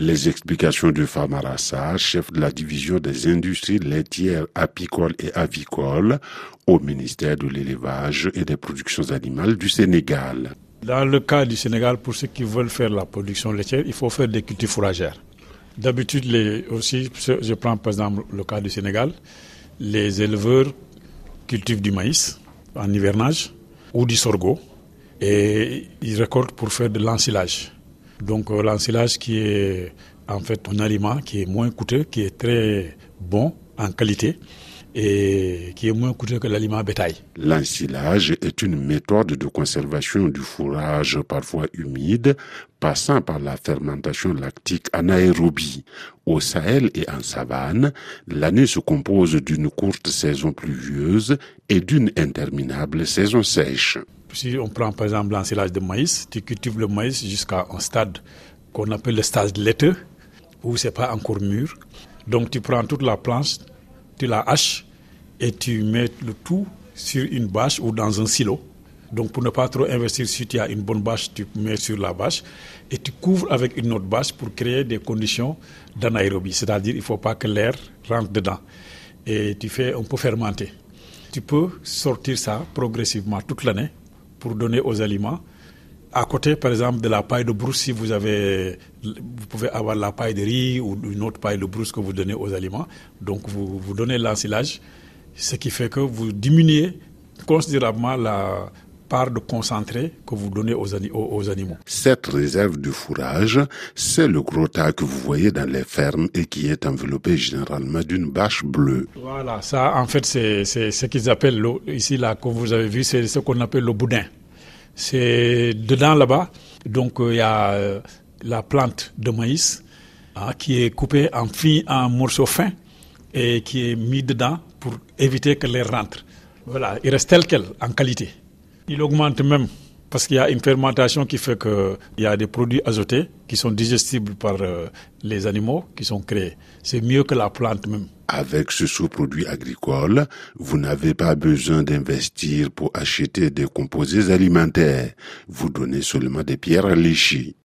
Les explications de Famarassa, chef de la division des industries laitières, apicoles et avicoles au ministère de l'élevage et des productions animales du Sénégal. Dans le cas du Sénégal, pour ceux qui veulent faire la production laitière, il faut faire des cultures fourragères. D'habitude, aussi, je prends par exemple le cas du Sénégal, les éleveurs cultivent du maïs en hivernage ou du sorgho et ils récoltent pour faire de l'ensilage. Donc euh, l'ensilage qui est en fait un aliment qui est moins coûteux, qui est très bon en qualité et qui est moins coûteux que l'aliment bétail. L'ensilage est une méthode de conservation du fourrage parfois humide, passant par la fermentation lactique anaérobie. Au Sahel et en savane, l'année se compose d'une courte saison pluvieuse et d'une interminable saison sèche. Si on prend par exemple l'ensilage de maïs, tu cultives le maïs jusqu'à un stade qu'on appelle le stade laiteux, où c'est pas encore mûr. Donc tu prends toute la planche, tu la haches et tu mets le tout sur une bâche ou dans un silo. Donc pour ne pas trop investir, si tu as une bonne bâche, tu mets sur la bâche et tu couvres avec une autre bâche pour créer des conditions d'anaérobie. C'est-à-dire il ne faut pas que l'air rentre dedans. Et tu fais un peu fermenter. Tu peux sortir ça progressivement toute l'année pour donner aux aliments. À côté, par exemple, de la paille de brousse, si vous avez, vous pouvez avoir la paille de riz ou une autre paille de brousse que vous donnez aux aliments. Donc, vous, vous donnez l'ensilage, ce qui fait que vous diminuez considérablement la part de concentré que vous donnez aux, aux, animaux. Cette réserve de fourrage, c'est le gros tas que vous voyez dans les fermes et qui est enveloppé généralement d'une bâche bleue. Voilà, ça en fait c'est ce qu'ils appellent, ici là comme vous avez vu, c'est ce qu'on appelle le boudin. C'est dedans là-bas, donc euh, il y a euh, la plante de maïs hein, qui est coupée en, en morceaux fins et qui est mis dedans pour éviter que l'air rentre. Voilà, il reste tel quel, en qualité. Il augmente même parce qu'il y a une fermentation qui fait qu'il y a des produits azotés qui sont digestibles par euh, les animaux qui sont créés. C'est mieux que la plante même. Avec ce sous-produit agricole, vous n'avez pas besoin d'investir pour acheter des composés alimentaires. Vous donnez seulement des pierres léchées.